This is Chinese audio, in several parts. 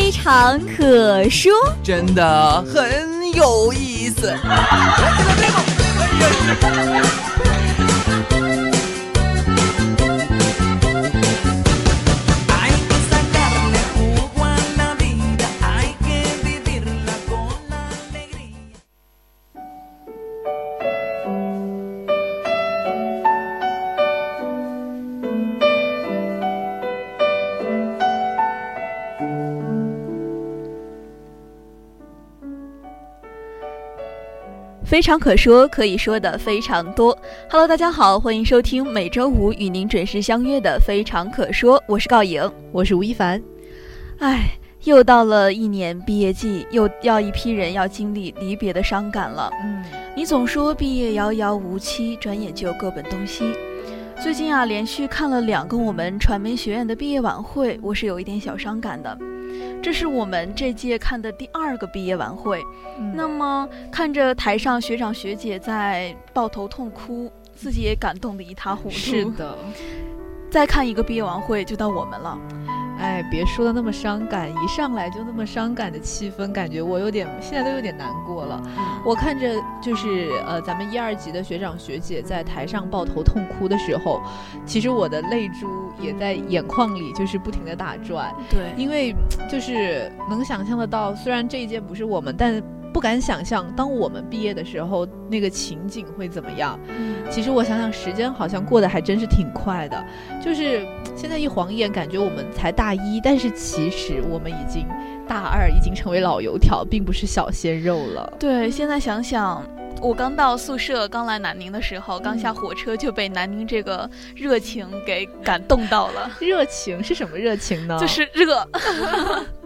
非常可说，真的很有意思。非常可说，可以说的非常多。Hello，大家好，欢迎收听每周五与您准时相约的《非常可说》，我是告颖，我是吴亦凡。哎，又到了一年毕业季，又要一批人要经历离别的伤感了。嗯，你总说毕业遥遥无期，转眼就各奔东西。最近啊，连续看了两个我们传媒学院的毕业晚会，我是有一点小伤感的。这是我们这届看的第二个毕业晚会，那么看着台上学长学姐在抱头痛哭，自己也感动得一塌糊涂。是的，再看一个毕业晚会就到我们了。哎，别说的那么伤感，一上来就那么伤感的气氛，感觉我有点现在都有点难过了。我看着就是呃，咱们一二级的学长学姐在台上抱头痛哭的时候，其实我的泪珠也在眼眶里就是不停的打转。对，因为就是能想象得到，虽然这一届不是我们，但。不敢想象，当我们毕业的时候，那个情景会怎么样？嗯其实我想想，时间好像过得还真是挺快的。就是现在一晃眼，感觉我们才大一，但是其实我们已经大二，已经成为老油条，并不是小鲜肉了。对，现在想想，我刚到宿舍，刚来南宁的时候，刚下火车就被南宁这个热情给感动到了。热情是什么热情呢？就是热。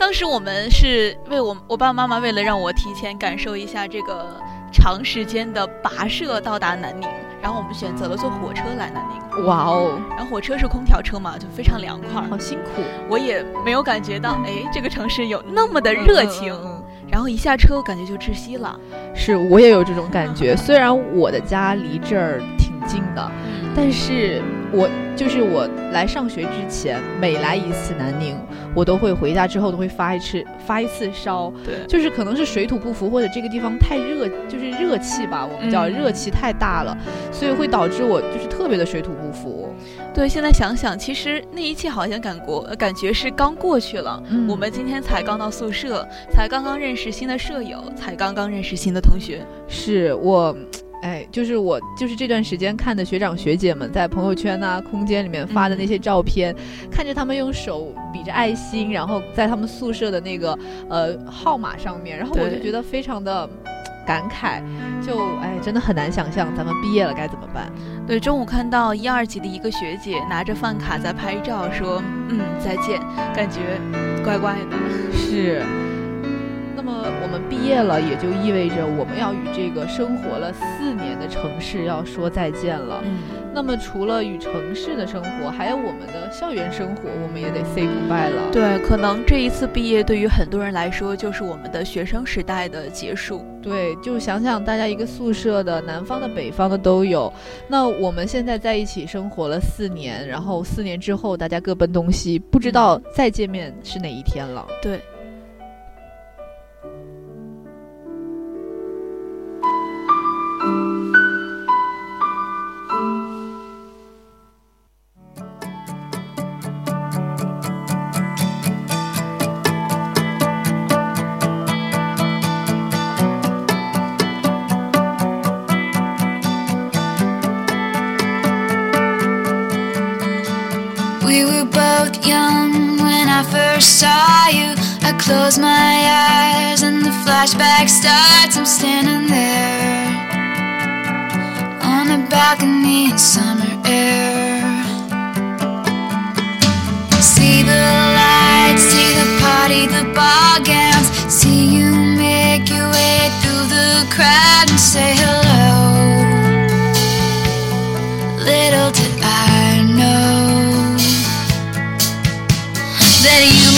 当时我们是为我我爸爸妈妈为了让我提前感受一下这个长时间的跋涉到达南宁，然后我们选择了坐火车来南宁。哇哦！然后火车是空调车嘛，就非常凉快。好辛苦，我也没有感觉到，哎，这个城市有那么的热情。然后一下车，我感觉就窒息了。是我也有这种感觉，虽然我的家离这儿挺近的，但是。我就是我来上学之前，每来一次南宁，我都会回家之后都会发一次发一次烧。对，就是可能是水土不服，或者这个地方太热，就是热气吧，我们叫热气太大了，所以会导致我就是特别的水土不服。对，现在想想，其实那一切好像感过，感觉是刚过去了。嗯，我们今天才刚到宿舍，才刚刚认识新的舍友，才刚刚认识新的同学。是我。哎，就是我，就是这段时间看的学长学姐们在朋友圈呐、空间里面发的那些照片，看着他们用手比着爱心，然后在他们宿舍的那个呃号码上面，然后我就觉得非常的感慨，就哎，真的很难想象咱们毕业了该怎么办。对，中午看到一二级的一个学姐拿着饭卡在拍照，说嗯再见，感觉怪怪的。是。那么我们毕业了，也就意味着我们要与这个生活了四年的城市要说再见了。嗯，那么除了与城市的生活，还有我们的校园生活，我们也得 say goodbye 了。对，可能这一次毕业对于很多人来说，就是我们的学生时代的结束。对，就想想大家一个宿舍的，南方的、北方的都有。那我们现在在一起生活了四年，然后四年之后大家各奔东西，不知道再见面是哪一天了。对。first saw you, I close my eyes and the flashback starts. I'm standing there on a balcony in summer air. See the lights, see the party, the ball gowns. See you make your way through the crowd and say hello. That you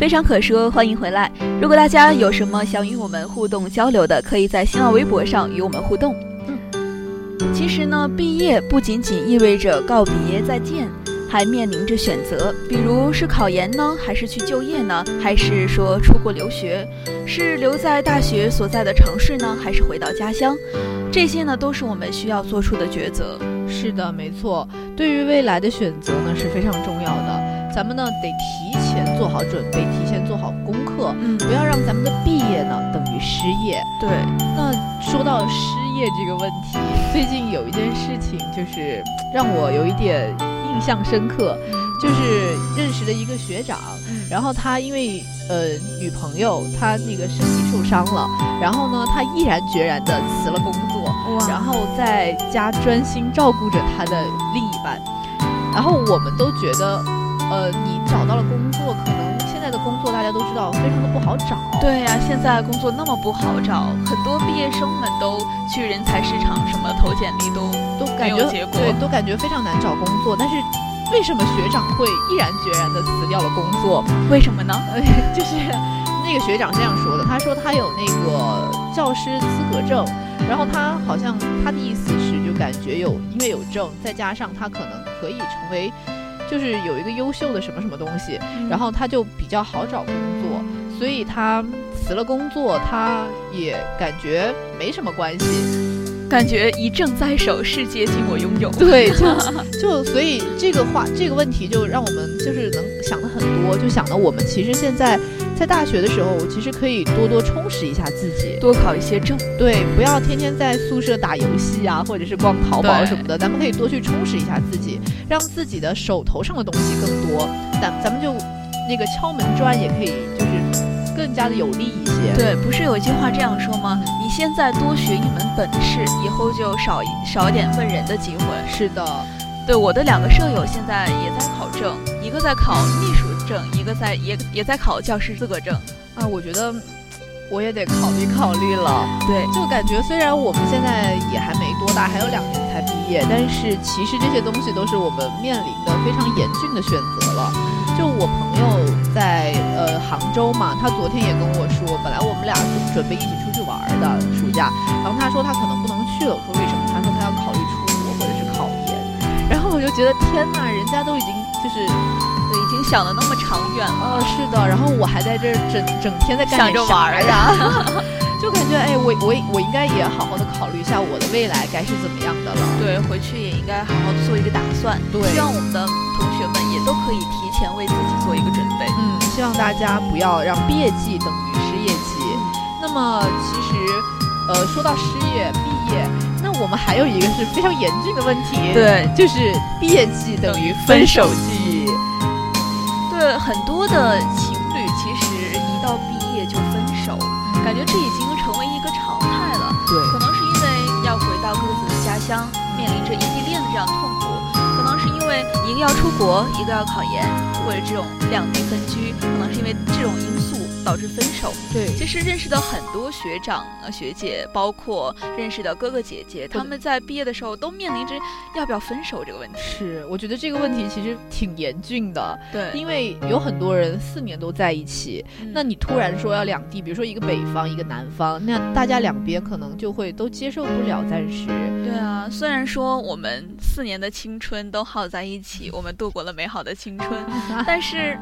非常可说，欢迎回来。如果大家有什么想与我们互动交流的，可以在新浪微博上与我们互动。嗯其实呢，毕业不仅仅意味着告别再见，还面临着选择，比如是考研呢，还是去就业呢，还是说出国留学，是留在大学所在的城市呢，还是回到家乡？这些呢，都是我们需要做出的抉择。是的，没错。对于未来的选择呢是非常重咱们呢得提前做好准备，提前做好功课，嗯。不要让咱们的毕业呢等于失业。对，那说到失业这个问题，最近有一件事情就是让我有一点印象深刻，就是认识的一个学长，然后他因为呃女朋友他那个身体受伤了，然后呢他毅然决然的辞了工作，然后在家专心照顾着他的另一半，然后我们都觉得，呃，你找到了工作，可能现在的工作大家都知道非常的不好找，对呀、现在工作那么不好找，很多毕业生们都去人才市场什么投简历都都感觉结果对，都感觉非常难找工作，但是。为什么学长会毅然决然的辞掉了工作？为什么呢？呃，就是那个学长这样说的，他说他有那个教师资格证，然后他好像他的意思是就感觉有因为有证，再加上他可能可以成为就是有一个优秀的什么什么东西，然后他就比较好找工作，所以他辞了工作，他也感觉没什么关系。感觉一证在手，世界尽我拥有。对，就就所以这个话这个问题就让我们就是能想的很多，就想到我们其实现在在大学的时候，我其实可以多多充实一下自己，多考一些证。对，不要天天在宿舍打游戏啊，或者是逛淘宝什么的，咱们可以多去充实一下自己，让自己的手头上的东西更多，咱咱们就那个敲门砖也可以就是更加的有利一些。对，不是有一句话这样说吗？你现在多学一门本事，以后就少一少一点问人的机会。是的，对，我的两个舍友现在也在考证，一个在考秘书证，一个在也也在考教师资格证。啊，我觉得我也得考虑考虑了。对，就感觉虽然我们现在也还没多大，还有两年才毕业，但是其实这些东西都是我们面临的非常严峻的选择了。就我朋友在呃杭州嘛，他昨天也跟我说，本来我们俩准备一起出去玩的暑假，然后他说他可能不能去了，我说为什么？他说他要考虑出国或者是考研。然后我就觉得天哪，人家都已经就是已经想的那么长远了。是的，然后我还在这整整天在想着玩呀，就感觉哎，我我我应该也好好的考虑一下我的未来该是怎么样的了。对，回去也应该好好的做一个打算。对，希望我们的同学们也都可以提前为自己做一个准备。嗯，希望大家不要让毕业季等于失业季。那么其实，呃，说到失业毕业，那我们还有一个是非常严峻的问题，对，就是毕业季等于分手季。对，很多的情侣其实一到毕业就分手，感觉这已经成为一个常态了。对，可能是因为要回到各自的家乡，面临着异地恋的这样痛苦；可能是因为一个要出国，一个要考研，或者这种两地分居，可能是因为这种因素。导致分手。对，其实认识的很多学长啊、学姐，包括认识的哥哥姐姐，他们在毕业的时候都面临着要不要分手这个问题。是，我觉得这个问题其实挺严峻的。对，因为有很多人四年都在一起，那你突然说要两地，比如说一个北方，一个南方，那大家两边可能就会都接受不了。暂时。对啊，虽然说我们四年的青春都耗在一起，我们度过了美好的青春，但是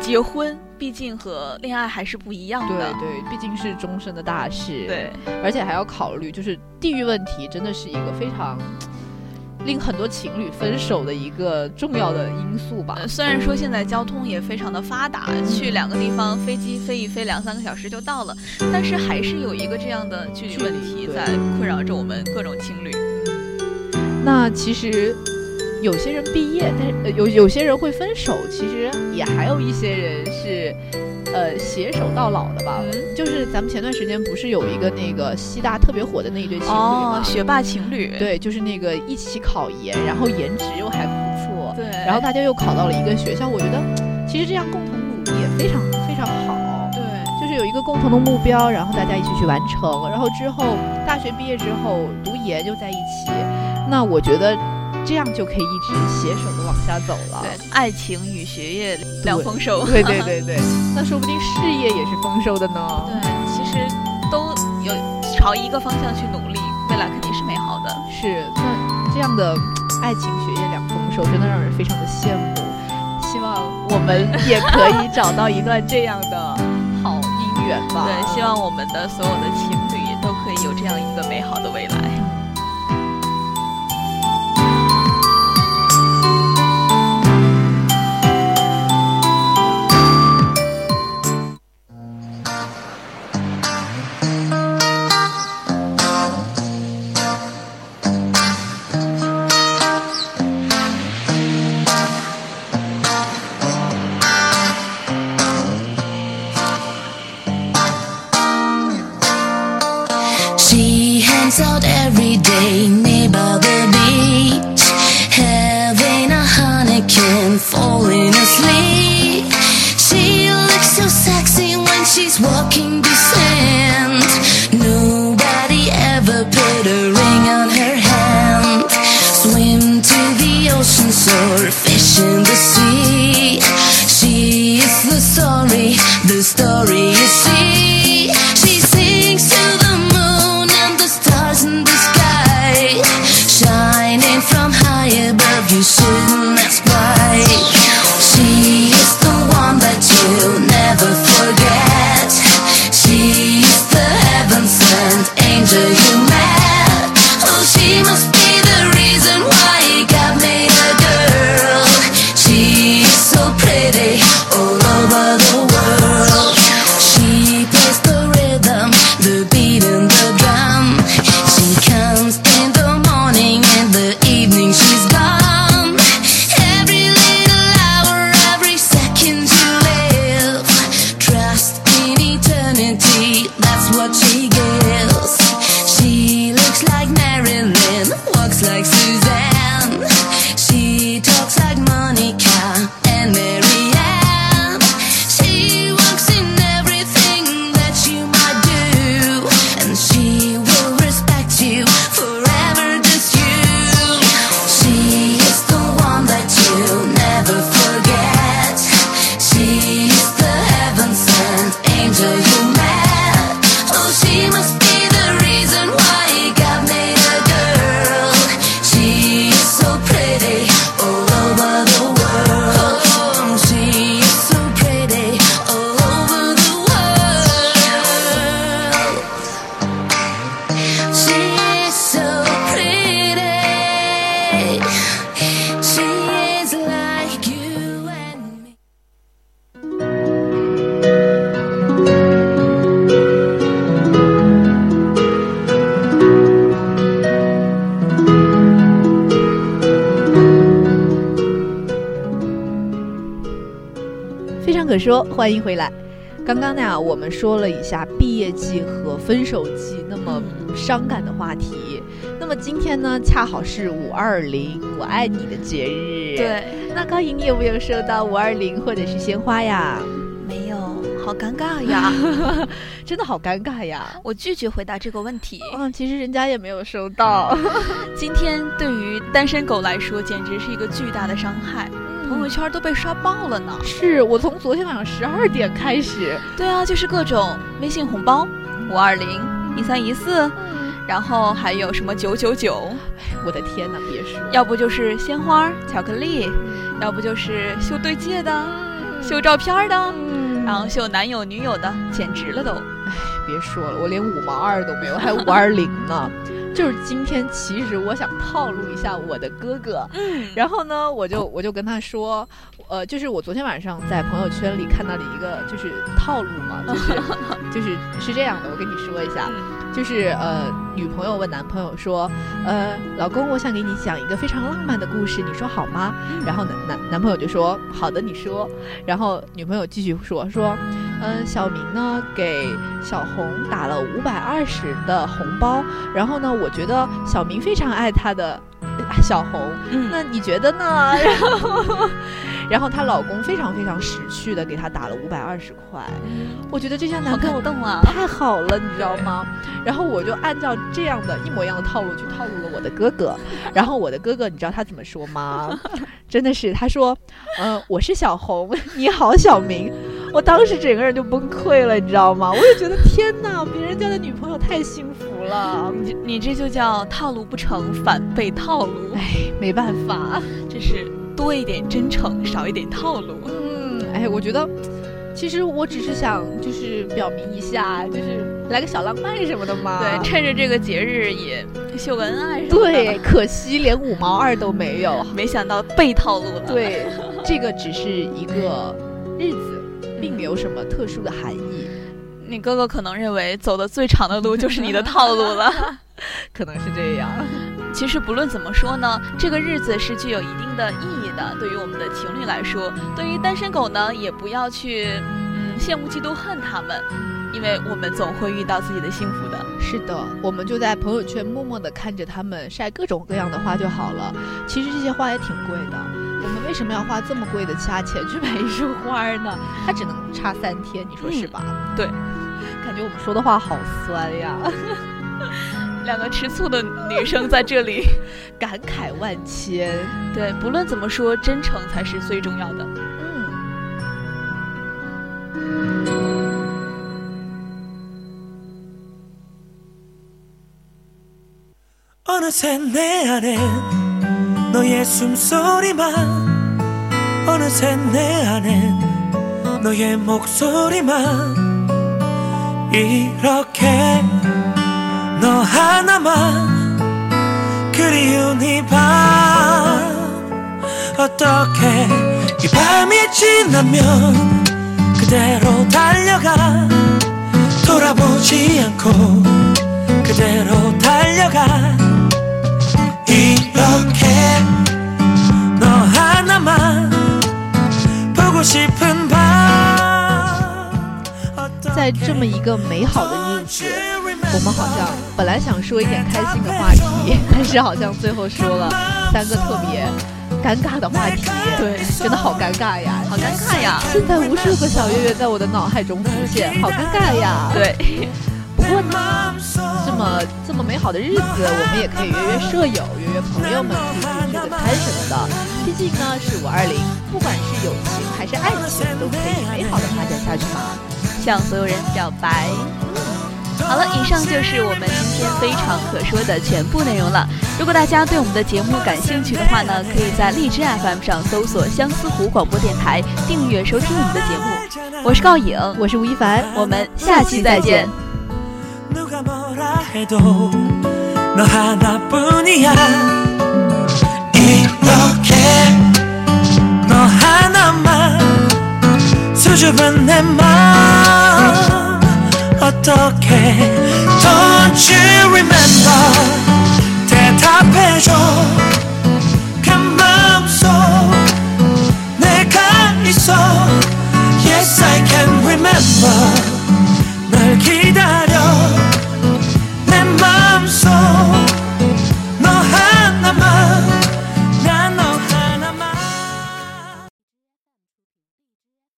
结婚。毕竟和恋爱还是不一样的，对对，毕竟是终身的大事，对，而且还要考虑，就是地域问题，真的是一个非常令很多情侣分手的一个重要的因素吧。虽然说现在交通也非常的发达，去两个地方飞机飞一飞两三个小时就到了，但是还是有一个这样的距离问题在困扰着我们各种情侣。那其实。有些人毕业，但是有有些人会分手，其实也还有一些人是，呃，携手到老的吧。就是咱们前段时间不是有一个那个西大特别火的那一对情侣吗？学霸情侣。对，就是那个一起考研，然后颜值又还不错。对。然后大家又考到了一个学校，我觉得其实这样共同努力也非常非常好。对。就是有一个共同的目标，然后大家一起去完成，然后之后大学毕业之后读研就在一起。那我觉得。这样就可以一直携手的往下走了。对，爱情与学业两丰收。对对对对，那说不定事业也是丰收的呢。对，其实都有朝一个方向去努力，未来肯定是美好的。是，那这样的爱情学业两丰收，真的让人非常的羡慕。希望我们也可以找到一段这样的好姻缘吧。对，希望我们的所有的情侣都可以有这样一个美好的未来。欢迎回来。刚刚呢，我们说了一下毕业季和分手季那么伤感的话题。那么今天呢，恰好是五二零我爱你的节日。对，那高颖，你有没有收到五二零或者是鲜花呀？没有，好尴尬呀，真的好尴尬呀！我拒绝回答这个问题。嗯，其实人家也没有收到。今天对于单身狗来说，简直是一个巨大的伤害。朋友圈都被刷爆了呢。是我从昨天晚上十二点开始。对啊，就是各种微信红包，五二零、一三一四，然后还有什么九九九。我的天哪，别说。要不就是鲜花、巧克力，要不就是秀对戒的、秀照片的，然后秀男友女友的，简直了都。哎，别说了，我连五毛二都没有，还五二零呢。就是今天，其实我想套路一下我的哥哥，然后呢，我就我就跟他说，呃，就是我昨天晚上在朋友圈里看到了一个就是套路嘛，就是就是是这样的，我跟你说一下。就是呃，女朋友问男朋友说，呃，老公，我想给你讲一个非常浪漫的故事，你说好吗？然后男男男朋友就说好的，你说。然后女朋友继续说说，嗯，小明呢给小红打了五百二十的红包，然后呢，我觉得小明非常爱他的小红，那你觉得呢？然后。然后她老公非常非常识趣的给她打了五百二十块，我觉得这些男朋友动了，太好了，你知道吗？然后我就按照这样的一模一样的套路去套路了我的哥哥，然后我的哥哥你知道他怎么说吗？真的是他说，嗯，我是小红，你好小明，我当时整个人就崩溃了，你知道吗？我就觉得天哪，别人家的女朋友太幸福了，你你这就叫套路不成反被套路，哎，没办法，这是。多一点真诚，少一点套路。嗯，哎，我觉得，其实我只是想，就是表明一下，就是来个小浪漫什么的嘛。对，趁着这个节日也秀个恩爱什么的。对，可惜连五毛二都没有，没想到被套路了。对，这个只是一个有什么特殊的含义。你哥哥可能认为走的最长的路就是你的套路了，可能是这样。其实不论怎么说呢，这个日子是具有一定的意义的。对于我们的情侣来说，对于单身狗呢，也不要去嗯羡慕嫉妒恨他们，因为我们总会遇到自己的幸福的。是的，我们就在朋友圈默默的看着他们晒各种各样的花就好了。其实这些花也挺贵的，我们为什么要花这么贵的价钱去买一束花呢？它只能插三天，你说是吧？对，感觉我们说的话好酸呀。两个吃醋的女生在这里 感慨万千。对，不论怎么说，真诚才是最重要的。嗯。 너 하나만 그리운 이밤. 어떻게 이 밤이 지나면 그대로 달려가? 돌아보지 않고 그대로 달려가? 이렇게 在这么一个美好的日子我们好像本来想说一点开心的话题，但是好像最后说了三个特别尴尬的话题。对，真的好尴尬呀，好尴尬呀！现在无数个小月月在我的脑海中浮现，好尴尬呀。对，不过呢，这么这么美好的日子，我们也可以约约舍友，约约朋友们出去聚个餐什么的。毕竟呢是五二零，不管是友情还是爱情，都可以美好的发展下去嘛。向所有人表白。好了，以上就是我们今天非常可说的全部内容了。如果大家对我们的节目感兴趣的话呢，可以在荔枝 FM 上搜索相思湖广播电台，订阅收听我们的节目。我是告颖，我是吴亦凡，我们下期再见。 하나만 수줍은 내 마음. 어떻게 Don't you remember? 대답해줘. 그 마음속 내가 있어. Yes I can remember. 널 기다려. 내 마음속